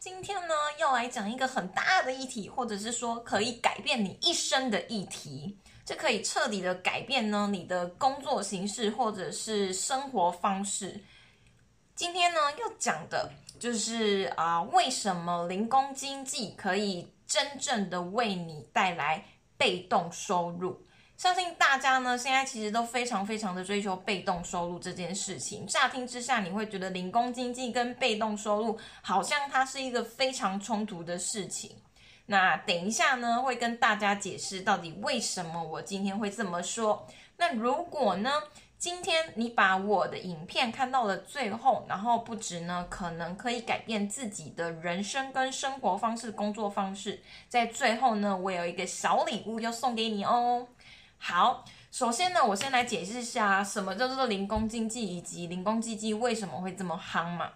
今天呢要来讲一个很大的议题，或者是说可以改变你一生的议题，这可以彻底的改变呢你的工作形式或者是生活方式。今天呢要讲的就是啊，为什么零工经济可以真正的为你带来被动收入？相信大家呢，现在其实都非常非常的追求被动收入这件事情。乍听之下，你会觉得零工经济跟被动收入好像它是一个非常冲突的事情。那等一下呢，会跟大家解释到底为什么我今天会这么说。那如果呢，今天你把我的影片看到了最后，然后不止呢，可能可以改变自己的人生跟生活方式、工作方式，在最后呢，我有一个小礼物要送给你哦。好，首先呢，我先来解释一下什么叫做零工经济，以及零工经济为什么会这么夯嘛。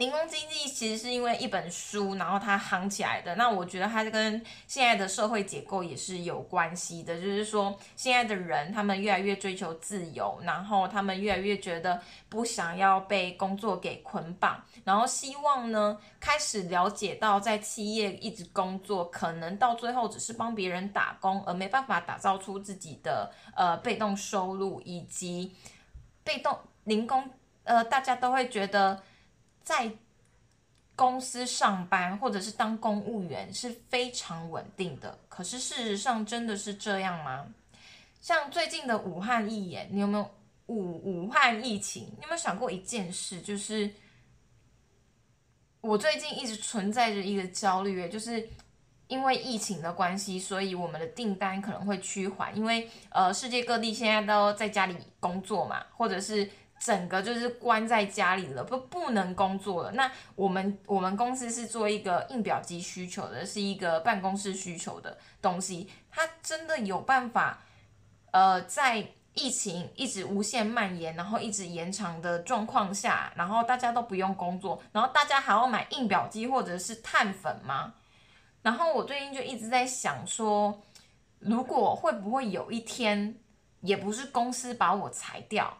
零工经济其实是因为一本书，然后它夯起来的。那我觉得它跟现在的社会结构也是有关系的，就是说现在的人他们越来越追求自由，然后他们越来越觉得不想要被工作给捆绑，然后希望呢开始了解到在企业一直工作，可能到最后只是帮别人打工，而没办法打造出自己的呃被动收入以及被动零工。呃，大家都会觉得。在公司上班或者是当公务员是非常稳定的，可是事实上真的是这样吗？像最近的武汉疫炎，你有没有武武汉疫情？你有没有想过一件事？就是我最近一直存在着一个焦虑，就是因为疫情的关系，所以我们的订单可能会趋缓，因为呃世界各地现在都在家里工作嘛，或者是。整个就是关在家里了，不不能工作了。那我们我们公司是做一个印表机需求的，是一个办公室需求的东西。它真的有办法，呃，在疫情一直无限蔓延，然后一直延长的状况下，然后大家都不用工作，然后大家还要买印表机或者是碳粉吗？然后我最近就一直在想说，如果会不会有一天，也不是公司把我裁掉。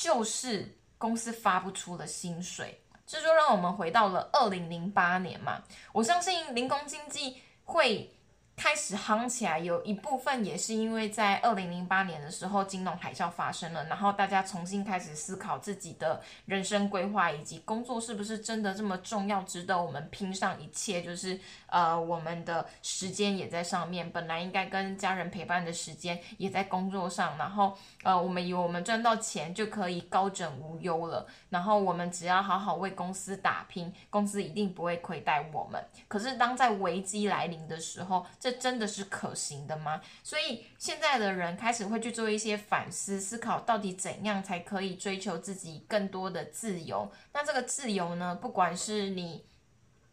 就是公司发不出的薪水，这就让我们回到了二零零八年嘛。我相信零工经济会。开始夯起来，有一部分也是因为在二零零八年的时候，金融海啸发生了，然后大家重新开始思考自己的人生规划以及工作是不是真的这么重要，值得我们拼上一切。就是呃，我们的时间也在上面，本来应该跟家人陪伴的时间也在工作上，然后呃，我们以为我们赚到钱就可以高枕无忧了，然后我们只要好好为公司打拼，公司一定不会亏待我们。可是当在危机来临的时候，这这真的是可行的吗？所以现在的人开始会去做一些反思、思考，到底怎样才可以追求自己更多的自由？那这个自由呢？不管是你，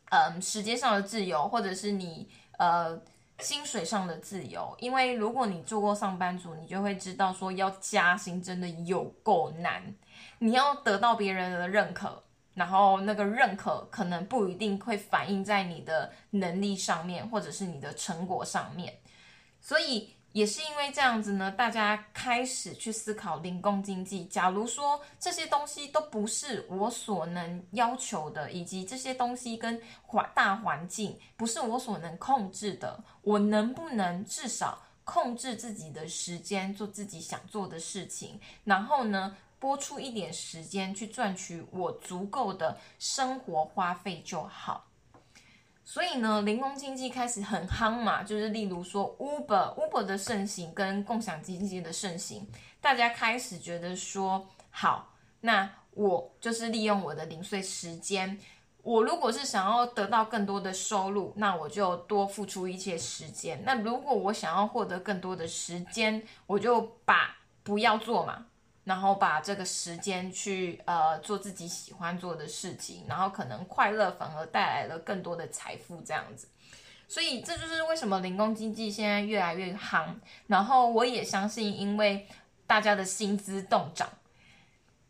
嗯，时间上的自由，或者是你呃薪水上的自由。因为如果你做过上班族，你就会知道说要加薪真的有够难，你要得到别人的认可。然后那个认可可能不一定会反映在你的能力上面，或者是你的成果上面，所以也是因为这样子呢，大家开始去思考零工经济。假如说这些东西都不是我所能要求的，以及这些东西跟环大环境不是我所能控制的，我能不能至少控制自己的时间，做自己想做的事情？然后呢？拨出一点时间去赚取我足够的生活花费就好。所以呢，零工经济开始很夯嘛，就是例如说 Uber，Uber 的盛行跟共享经济的盛行，大家开始觉得说，好，那我就是利用我的零碎时间，我如果是想要得到更多的收入，那我就多付出一些时间。那如果我想要获得更多的时间，我就把不要做嘛。然后把这个时间去呃做自己喜欢做的事情，然后可能快乐反而带来了更多的财富这样子，所以这就是为什么零工经济现在越来越夯。然后我也相信，因为大家的薪资动涨，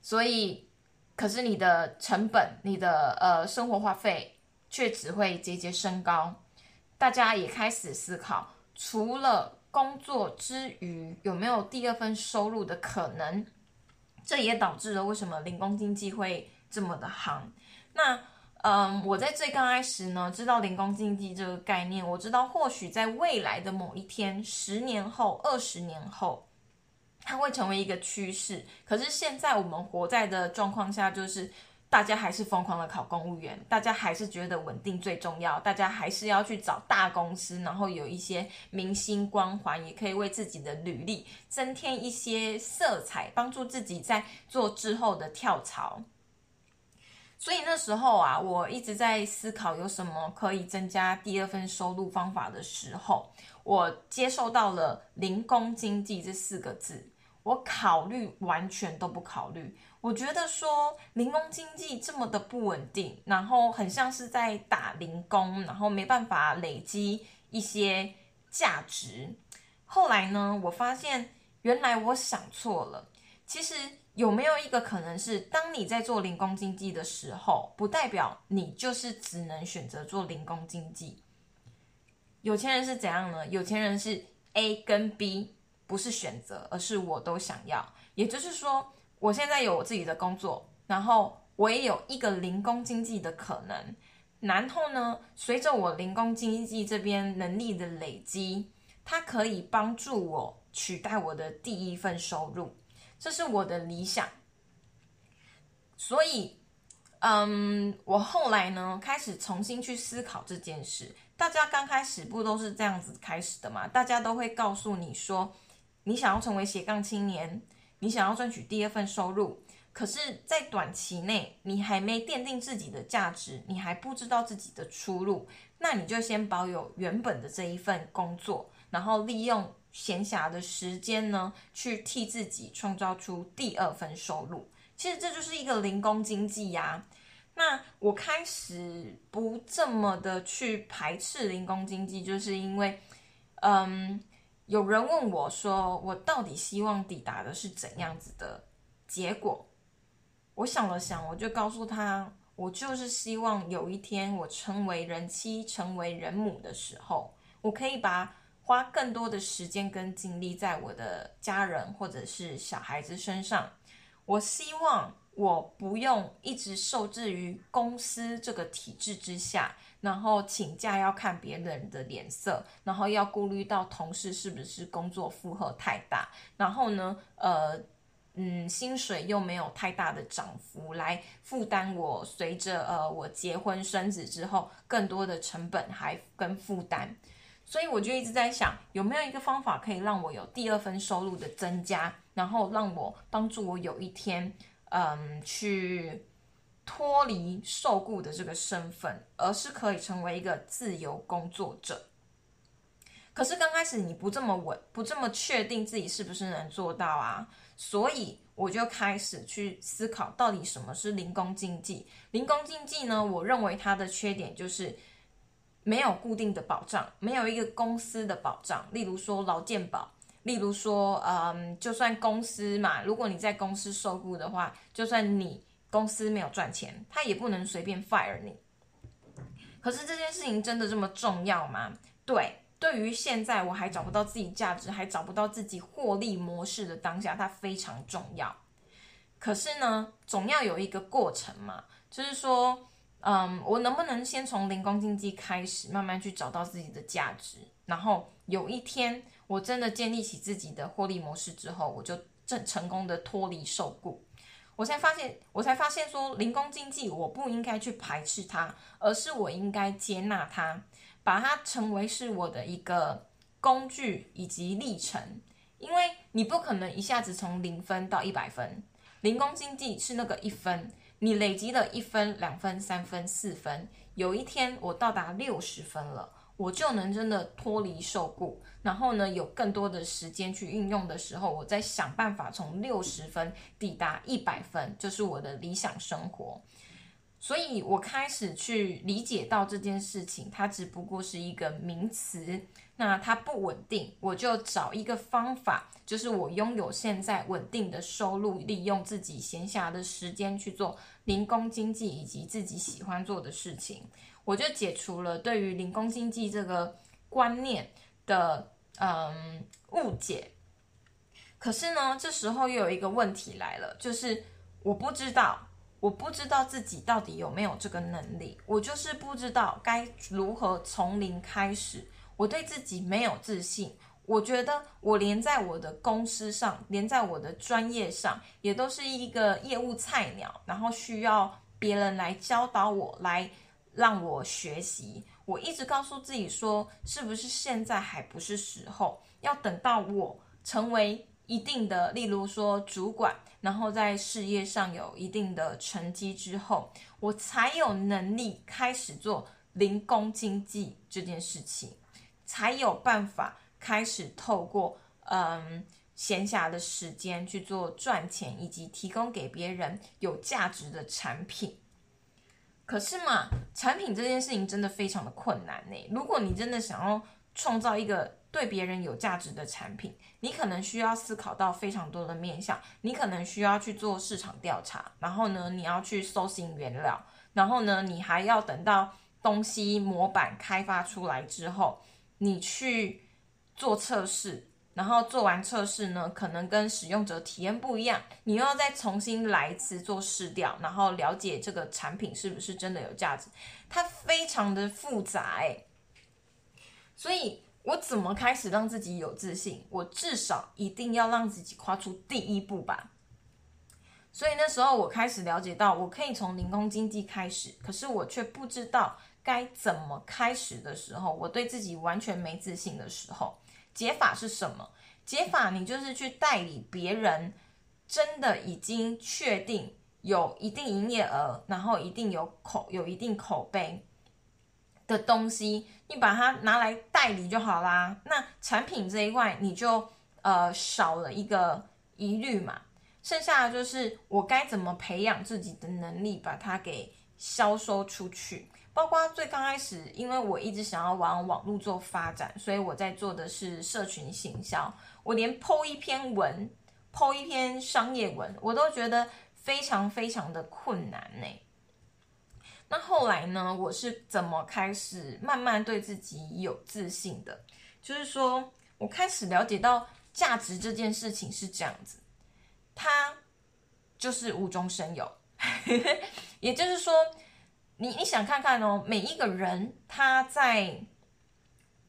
所以可是你的成本、你的呃生活花费却只会节节升高。大家也开始思考，除了工作之余，有没有第二份收入的可能？这也导致了为什么零工经济会这么的行。那嗯，我在最刚开始呢，知道零工经济这个概念，我知道或许在未来的某一天，十年后、二十年后，它会成为一个趋势。可是现在我们活在的状况下，就是大家还是疯狂的考公务员，大家还是觉得稳定最重要，大家还是要去找大公司，然后有一些明星光环，也可以为自己的履历增添一些色彩，帮助自己在做之后的跳槽。所以那时候啊，我一直在思考有什么可以增加第二份收入方法的时候，我接受到了“零工经济”这四个字。我考虑完全都不考虑，我觉得说零工经济这么的不稳定，然后很像是在打零工，然后没办法累积一些价值。后来呢，我发现原来我想错了，其实。有没有一个可能是，当你在做零工经济的时候，不代表你就是只能选择做零工经济？有钱人是怎样呢？有钱人是 A 跟 B 不是选择，而是我都想要。也就是说，我现在有我自己的工作，然后我也有一个零工经济的可能。然后呢，随着我零工经济这边能力的累积，它可以帮助我取代我的第一份收入。这是我的理想，所以，嗯，我后来呢开始重新去思考这件事。大家刚开始不都是这样子开始的吗？大家都会告诉你说，你想要成为斜杠青年，你想要赚取第二份收入，可是，在短期内你还没奠定自己的价值，你还不知道自己的出路，那你就先保有原本的这一份工作，然后利用。闲暇的时间呢，去替自己创造出第二份收入，其实这就是一个零工经济呀。那我开始不这么的去排斥零工经济，就是因为，嗯，有人问我说，我到底希望抵达的是怎样子的结果？我想了想，我就告诉他，我就是希望有一天我成为人妻、成为人母的时候，我可以把。花更多的时间跟精力在我的家人或者是小孩子身上。我希望我不用一直受制于公司这个体制之下，然后请假要看别人的脸色，然后要顾虑到同事是不是工作负荷太大，然后呢，呃，嗯，薪水又没有太大的涨幅来负担我随着呃我结婚生子之后更多的成本还跟负担。所以我就一直在想，有没有一个方法可以让我有第二份收入的增加，然后让我帮助我有一天，嗯，去脱离受雇的这个身份，而是可以成为一个自由工作者。可是刚开始你不这么稳，不这么确定自己是不是能做到啊？所以我就开始去思考，到底什么是零工经济？零工经济呢？我认为它的缺点就是。没有固定的保障，没有一个公司的保障，例如说劳健保，例如说，嗯，就算公司嘛，如果你在公司受雇的话，就算你公司没有赚钱，他也不能随便 fire 你。可是这件事情真的这么重要吗？对，对于现在我还找不到自己价值，还找不到自己获利模式的当下，它非常重要。可是呢，总要有一个过程嘛，就是说。嗯，我能不能先从零工经济开始，慢慢去找到自己的价值？然后有一天我真的建立起自己的获利模式之后，我就正成功的脱离受雇。我才发现，我才发现说，零工经济我不应该去排斥它，而是我应该接纳它，把它成为是我的一个工具以及历程。因为你不可能一下子从零分到一百分，零工经济是那个一分。你累积了一分、两分、三分、四分，有一天我到达六十分了，我就能真的脱离受雇，然后呢，有更多的时间去运用的时候，我再想办法从六十分抵达一百分，就是我的理想生活。所以我开始去理解到这件事情，它只不过是一个名词。那它不稳定，我就找一个方法，就是我拥有现在稳定的收入，利用自己闲暇的时间去做零工经济以及自己喜欢做的事情，我就解除了对于零工经济这个观念的嗯误解。可是呢，这时候又有一个问题来了，就是我不知道我不知道自己到底有没有这个能力，我就是不知道该如何从零开始。我对自己没有自信，我觉得我连在我的公司上，连在我的专业上，也都是一个业务菜鸟，然后需要别人来教导我，来让我学习。我一直告诉自己说，是不是现在还不是时候？要等到我成为一定的，例如说主管，然后在事业上有一定的成绩之后，我才有能力开始做零工经济这件事情。才有办法开始透过嗯闲暇的时间去做赚钱，以及提供给别人有价值的产品。可是嘛，产品这件事情真的非常的困难呢。如果你真的想要创造一个对别人有价值的产品，你可能需要思考到非常多的面向。你可能需要去做市场调查，然后呢，你要去搜寻原料，然后呢，你还要等到东西模板开发出来之后。你去做测试，然后做完测试呢，可能跟使用者体验不一样，你又要再重新来一次做试调，然后了解这个产品是不是真的有价值，它非常的复杂哎。所以我怎么开始让自己有自信？我至少一定要让自己跨出第一步吧。所以那时候我开始了解到，我可以从零工经济开始，可是我却不知道。该怎么开始的时候，我对自己完全没自信的时候，解法是什么？解法你就是去代理别人，真的已经确定有一定营业额，然后一定有口有一定口碑的东西，你把它拿来代理就好啦。那产品这一块你就呃少了一个疑虑嘛，剩下的就是我该怎么培养自己的能力，把它给销售出去。包括最刚开始，因为我一直想要往网络做发展，所以我在做的是社群行销。我连剖一篇文、剖一篇商业文，我都觉得非常非常的困难呢。那后来呢，我是怎么开始慢慢对自己有自信的？就是说我开始了解到价值这件事情是这样子，它就是无中生有，也就是说。你你想看看哦，每一个人他在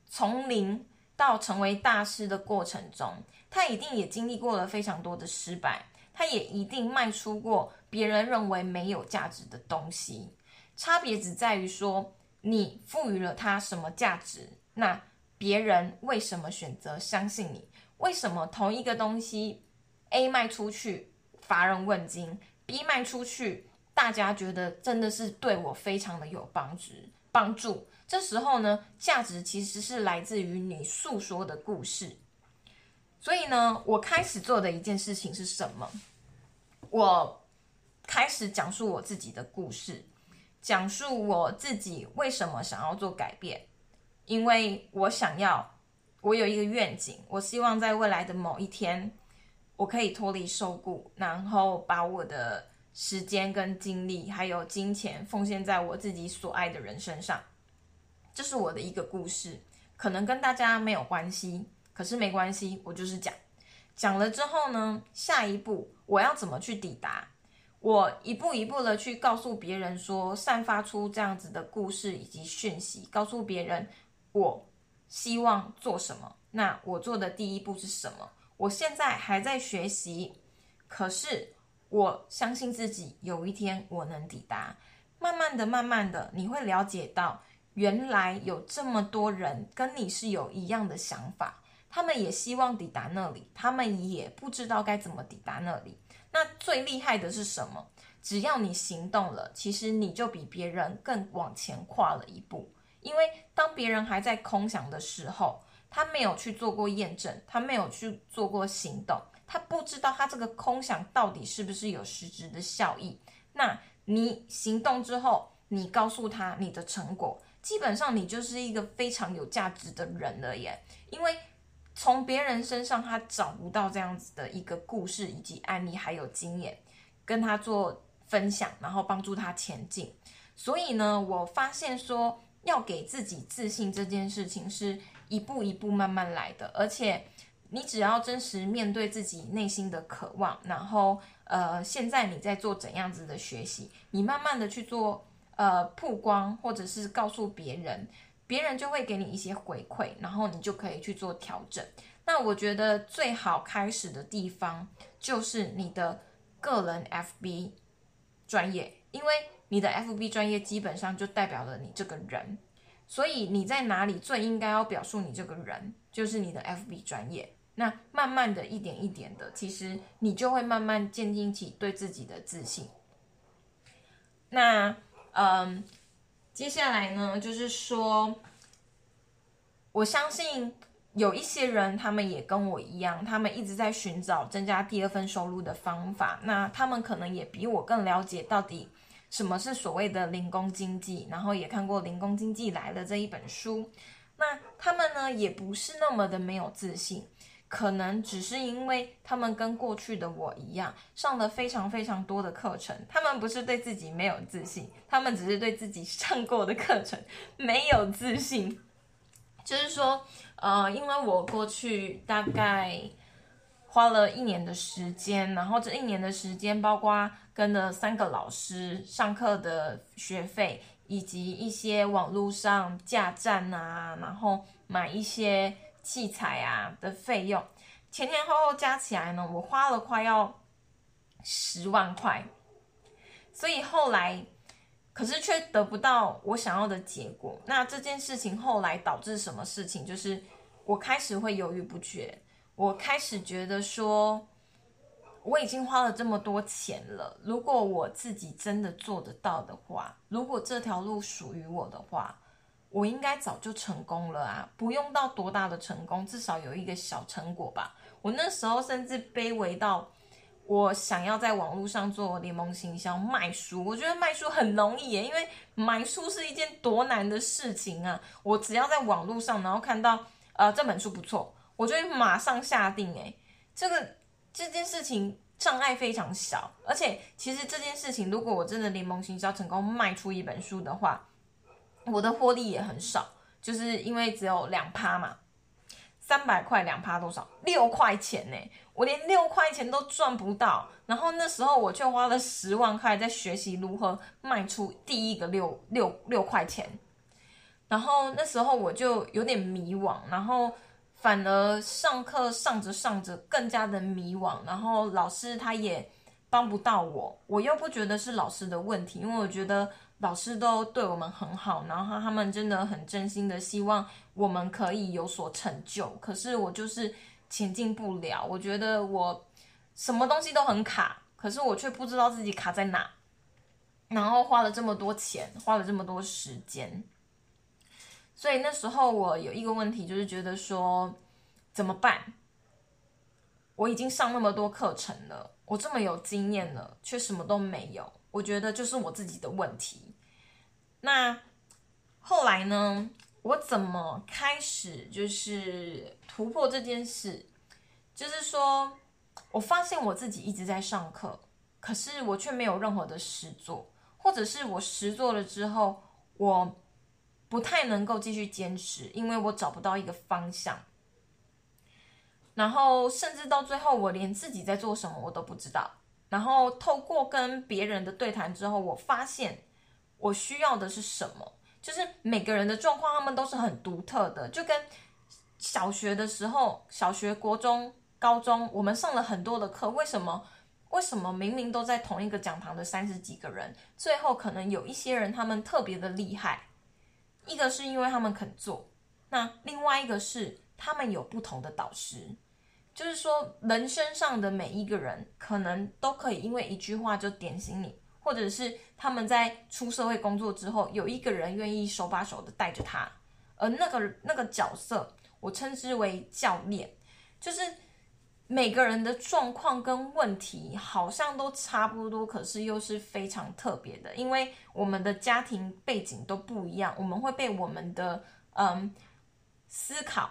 从零到成为大师的过程中，他一定也经历过了非常多的失败，他也一定卖出过别人认为没有价值的东西。差别只在于说，你赋予了他什么价值，那别人为什么选择相信你？为什么同一个东西 A 卖出去乏人问津，B 卖出去？大家觉得真的是对我非常的有帮助，帮助。这时候呢，价值其实是来自于你诉说的故事。所以呢，我开始做的一件事情是什么？我开始讲述我自己的故事，讲述我自己为什么想要做改变。因为我想要，我有一个愿景，我希望在未来的某一天，我可以脱离受雇，然后把我的。时间跟精力，还有金钱，奉献在我自己所爱的人身上，这是我的一个故事，可能跟大家没有关系，可是没关系，我就是讲，讲了之后呢，下一步我要怎么去抵达？我一步一步的去告诉别人说，散发出这样子的故事以及讯息，告诉别人我希望做什么。那我做的第一步是什么？我现在还在学习，可是。我相信自己，有一天我能抵达。慢慢的、慢慢的，你会了解到，原来有这么多人跟你是有一样的想法，他们也希望抵达那里，他们也不知道该怎么抵达那里。那最厉害的是什么？只要你行动了，其实你就比别人更往前跨了一步。因为当别人还在空想的时候，他没有去做过验证，他没有去做过行动。他不知道他这个空想到底是不是有实质的效益。那你行动之后，你告诉他你的成果，基本上你就是一个非常有价值的人了耶。因为从别人身上他找不到这样子的一个故事以及案例，还有经验跟他做分享，然后帮助他前进。所以呢，我发现说要给自己自信这件事情是一步一步慢慢来的，而且。你只要真实面对自己内心的渴望，然后呃，现在你在做怎样子的学习，你慢慢的去做呃曝光，或者是告诉别人，别人就会给你一些回馈，然后你就可以去做调整。那我觉得最好开始的地方就是你的个人 FB 专业，因为你的 FB 专业基本上就代表了你这个人，所以你在哪里最应该要表述你这个人，就是你的 FB 专业。那慢慢的一点一点的，其实你就会慢慢建立起对自己的自信。那嗯，接下来呢，就是说，我相信有一些人，他们也跟我一样，他们一直在寻找增加第二份收入的方法。那他们可能也比我更了解到底什么是所谓的零工经济，然后也看过《零工经济来了》这一本书。那他们呢，也不是那么的没有自信。可能只是因为他们跟过去的我一样，上了非常非常多的课程。他们不是对自己没有自信，他们只是对自己 上过的课程没有自信。就是说，呃，因为我过去大概花了一年的时间，然后这一年的时间，包括跟了三个老师上课的学费，以及一些网络上架站啊，然后买一些。器材啊的费用，前前后后加起来呢，我花了快要十万块，所以后来，可是却得不到我想要的结果。那这件事情后来导致什么事情？就是我开始会犹豫不决，我开始觉得说，我已经花了这么多钱了，如果我自己真的做得到的话，如果这条路属于我的话。我应该早就成功了啊，不用到多大的成功，至少有一个小成果吧。我那时候甚至卑微到，我想要在网络上做联盟行销卖书。我觉得卖书很容易耶，因为买书是一件多难的事情啊。我只要在网络上，然后看到呃这本书不错，我就会马上下定。诶，这个这件事情障碍非常小，而且其实这件事情，如果我真的联盟行销成功卖出一本书的话。我的获利也很少，就是因为只有两趴嘛，三百块两趴多少？六块钱呢？我连六块钱都赚不到，然后那时候我却花了十万块在学习如何卖出第一个六六六块钱，然后那时候我就有点迷惘，然后反而上课上着上着更加的迷惘，然后老师他也帮不到我，我又不觉得是老师的问题，因为我觉得。老师都对我们很好，然后他们真的很真心的希望我们可以有所成就。可是我就是前进不了，我觉得我什么东西都很卡，可是我却不知道自己卡在哪。然后花了这么多钱，花了这么多时间，所以那时候我有一个问题，就是觉得说怎么办？我已经上那么多课程了，我这么有经验了，却什么都没有。我觉得就是我自己的问题。那后来呢？我怎么开始就是突破这件事？就是说，我发现我自己一直在上课，可是我却没有任何的实做，或者是我实做了之后，我不太能够继续坚持，因为我找不到一个方向。然后，甚至到最后，我连自己在做什么我都不知道。然后透过跟别人的对谈之后，我发现我需要的是什么？就是每个人的状况，他们都是很独特的。就跟小学的时候，小学、国中、高中，我们上了很多的课，为什么？为什么明明都在同一个讲堂的三十几个人，最后可能有一些人他们特别的厉害？一个是因为他们肯做，那另外一个是他们有不同的导师。就是说，人身上的每一个人，可能都可以因为一句话就点醒你，或者是他们在出社会工作之后，有一个人愿意手把手的带着他，而那个那个角色，我称之为教练。就是每个人的状况跟问题好像都差不多，可是又是非常特别的，因为我们的家庭背景都不一样，我们会被我们的嗯思考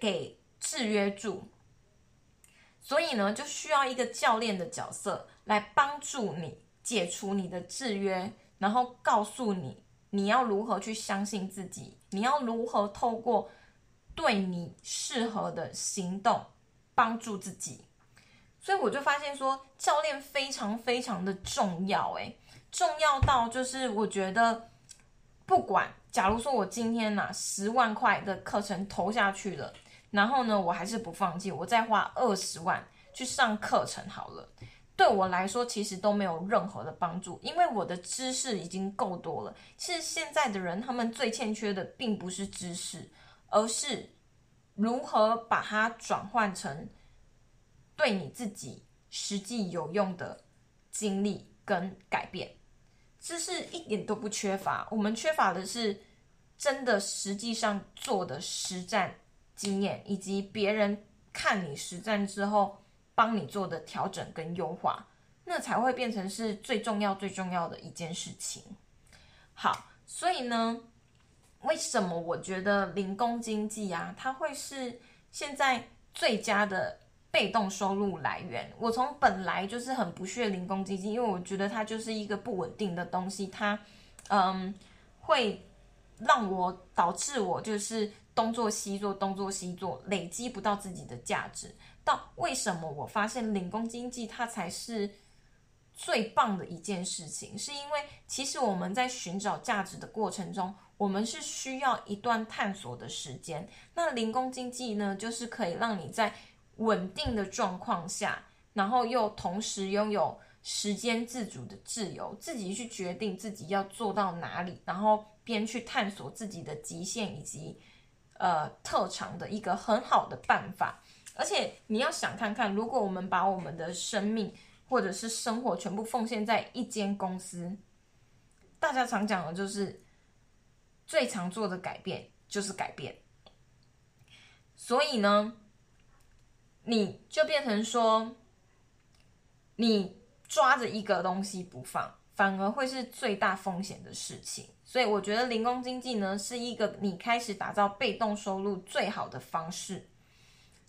给制约住。所以呢，就需要一个教练的角色来帮助你解除你的制约，然后告诉你你要如何去相信自己，你要如何透过对你适合的行动帮助自己。所以我就发现说，教练非常非常的重要，诶，重要到就是我觉得，不管假如说我今天拿十万块的课程投下去了，然后呢，我还是不放弃，我再花二十万去上课程好了。对我来说，其实都没有任何的帮助，因为我的知识已经够多了。其实现在的人，他们最欠缺的并不是知识，而是如何把它转换成对你自己实际有用的经历跟改变。知识一点都不缺乏，我们缺乏的是真的实际上做的实战经验，以及别人看你实战之后。帮你做的调整跟优化，那才会变成是最重要、最重要的一件事情。好，所以呢，为什么我觉得零工经济啊，它会是现在最佳的被动收入来源？我从本来就是很不屑零工经济，因为我觉得它就是一个不稳定的东西，它嗯会让我导致我就是东做西做，东做西做，累积不到自己的价值。到为什么我发现零工经济它才是最棒的一件事情？是因为其实我们在寻找价值的过程中，我们是需要一段探索的时间。那零工经济呢，就是可以让你在稳定的状况下，然后又同时拥有时间自主的自由，自己去决定自己要做到哪里，然后边去探索自己的极限以及呃特长的一个很好的办法。而且你要想看看，如果我们把我们的生命或者是生活全部奉献在一间公司，大家常讲的就是最常做的改变就是改变。所以呢，你就变成说，你抓着一个东西不放，反而会是最大风险的事情。所以我觉得零工经济呢，是一个你开始打造被动收入最好的方式。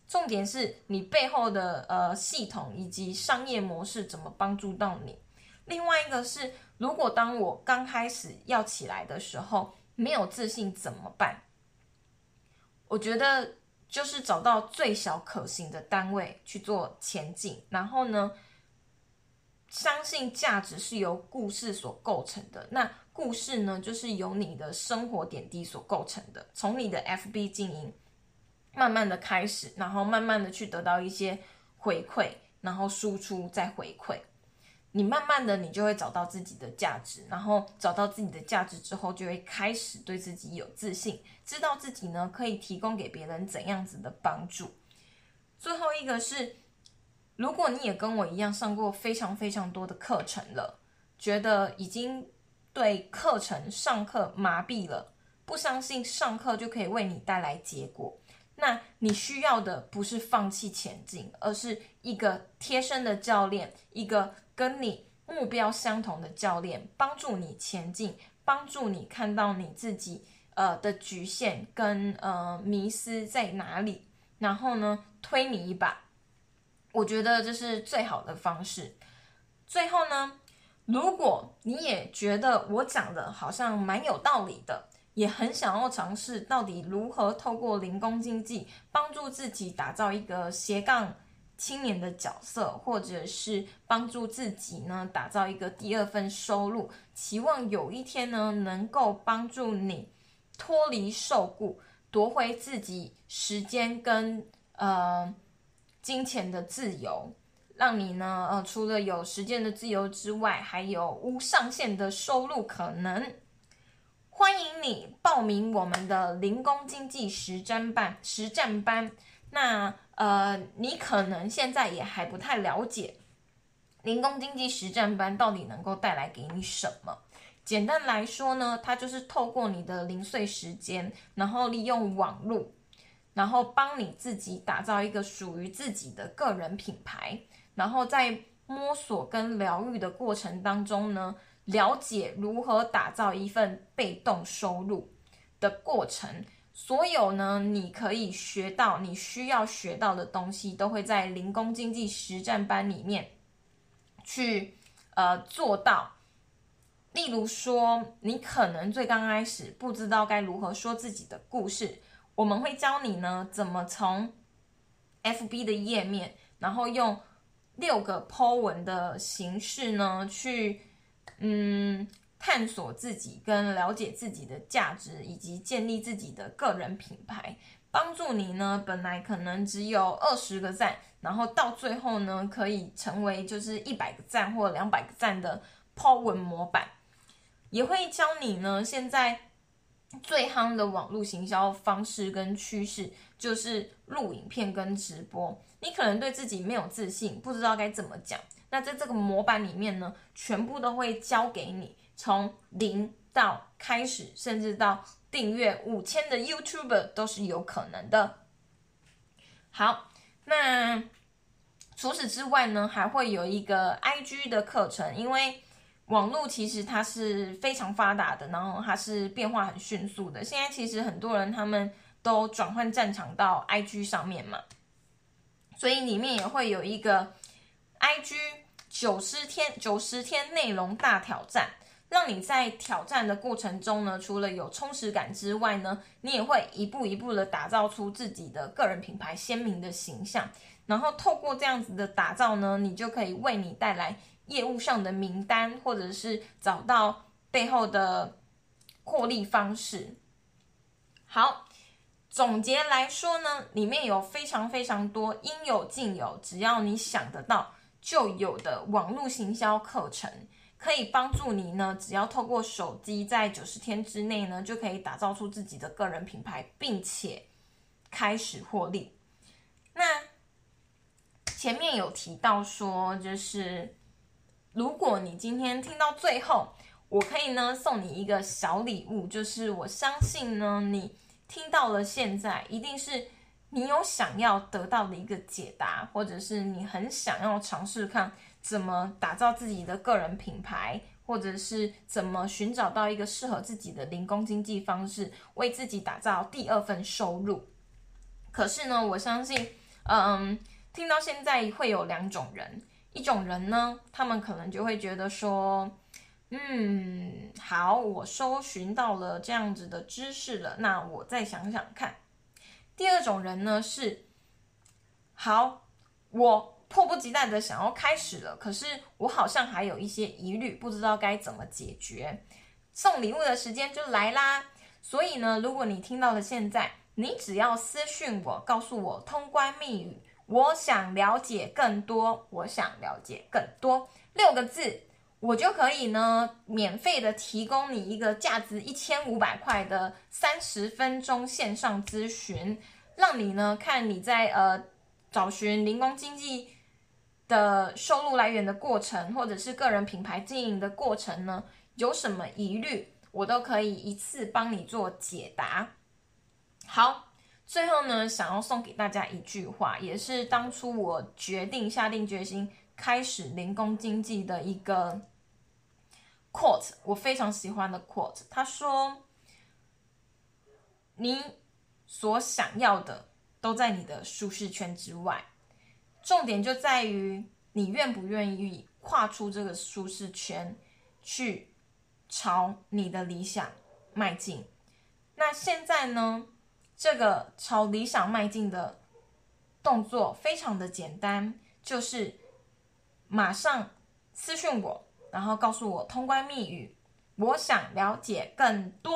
重点是你背后的呃系统以及商业模式怎么帮助到你。另外一个是，如果当我刚开始要起来的时候没有自信怎么办？我觉得就是找到最小可行的单位去做前进，然后呢，相信价值是由故事所构成的。那故事呢，就是由你的生活点滴所构成的。从你的 FB 经营。慢慢的开始，然后慢慢的去得到一些回馈，然后输出再回馈，你慢慢的你就会找到自己的价值，然后找到自己的价值之后，就会开始对自己有自信，知道自己呢可以提供给别人怎样子的帮助。最后一个是，如果你也跟我一样上过非常非常多的课程了，觉得已经对课程上课麻痹了，不相信上课就可以为你带来结果。那你需要的不是放弃前进，而是一个贴身的教练，一个跟你目标相同的教练，帮助你前进，帮助你看到你自己呃的局限跟呃迷失在哪里，然后呢推你一把。我觉得这是最好的方式。最后呢，如果你也觉得我讲的好像蛮有道理的。也很想要尝试，到底如何透过零工经济帮助自己打造一个斜杠青年的角色，或者是帮助自己呢打造一个第二份收入，期望有一天呢能够帮助你脱离受雇，夺回自己时间跟呃金钱的自由，让你呢呃除了有时间的自由之外，还有无上限的收入可能。欢迎你报名我们的零工经济实战班实战班。那呃，你可能现在也还不太了解零工经济实战班到底能够带来给你什么。简单来说呢，它就是透过你的零碎时间，然后利用网络，然后帮你自己打造一个属于自己的个人品牌。然后在摸索跟疗愈的过程当中呢。了解如何打造一份被动收入的过程，所有呢，你可以学到你需要学到的东西，都会在零工经济实战班里面去呃做到。例如说，你可能最刚开始不知道该如何说自己的故事，我们会教你呢怎么从 FB 的页面，然后用。六个 Po 文的形式呢，去嗯探索自己跟了解自己的价值，以及建立自己的个人品牌，帮助你呢本来可能只有二十个赞，然后到最后呢可以成为就是一百个赞或两百个赞的 Po 文模板，也会教你呢现在最夯的网络行销方式跟趋势，就是录影片跟直播。你可能对自己没有自信，不知道该怎么讲。那在这个模板里面呢，全部都会教给你，从零到开始，甚至到订阅五千的 YouTuber 都是有可能的。好，那除此之外呢，还会有一个 IG 的课程，因为网络其实它是非常发达的，然后它是变化很迅速的。现在其实很多人他们都转换战场到 IG 上面嘛。所以里面也会有一个 IG 九十天九十天内容大挑战，让你在挑战的过程中呢，除了有充实感之外呢，你也会一步一步的打造出自己的个人品牌鲜明的形象。然后透过这样子的打造呢，你就可以为你带来业务上的名单，或者是找到背后的获利方式。好。总结来说呢，里面有非常非常多应有尽有，只要你想得到就有的网络行销课程，可以帮助你呢。只要透过手机，在九十天之内呢，就可以打造出自己的个人品牌，并且开始获利。那前面有提到说，就是如果你今天听到最后，我可以呢送你一个小礼物，就是我相信呢你。听到了，现在一定是你有想要得到的一个解答，或者是你很想要尝试看怎么打造自己的个人品牌，或者是怎么寻找到一个适合自己的零工经济方式，为自己打造第二份收入。可是呢，我相信，嗯，听到现在会有两种人，一种人呢，他们可能就会觉得说。嗯，好，我搜寻到了这样子的知识了，那我再想想看。第二种人呢是，好，我迫不及待的想要开始了，可是我好像还有一些疑虑，不知道该怎么解决。送礼物的时间就来啦，所以呢，如果你听到了现在，你只要私讯我，告诉我通关密语，我想了解更多，我想了解更多，六个字。我就可以呢，免费的提供你一个价值一千五百块的三十分钟线上咨询，让你呢看你在呃找寻零工经济的收入来源的过程，或者是个人品牌经营的过程呢，有什么疑虑，我都可以一次帮你做解答。好，最后呢，想要送给大家一句话，也是当初我决定下定决心。开始零工经济的一个 quote，我非常喜欢的 quote。他说：“你所想要的都在你的舒适圈之外，重点就在于你愿不愿意跨出这个舒适圈，去朝你的理想迈进。那现在呢，这个朝理想迈进的动作非常的简单，就是。”马上私讯我，然后告诉我通关密语，我想了解更多，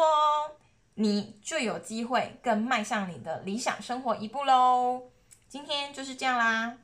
你就有机会更迈向你的理想生活一步喽。今天就是这样啦。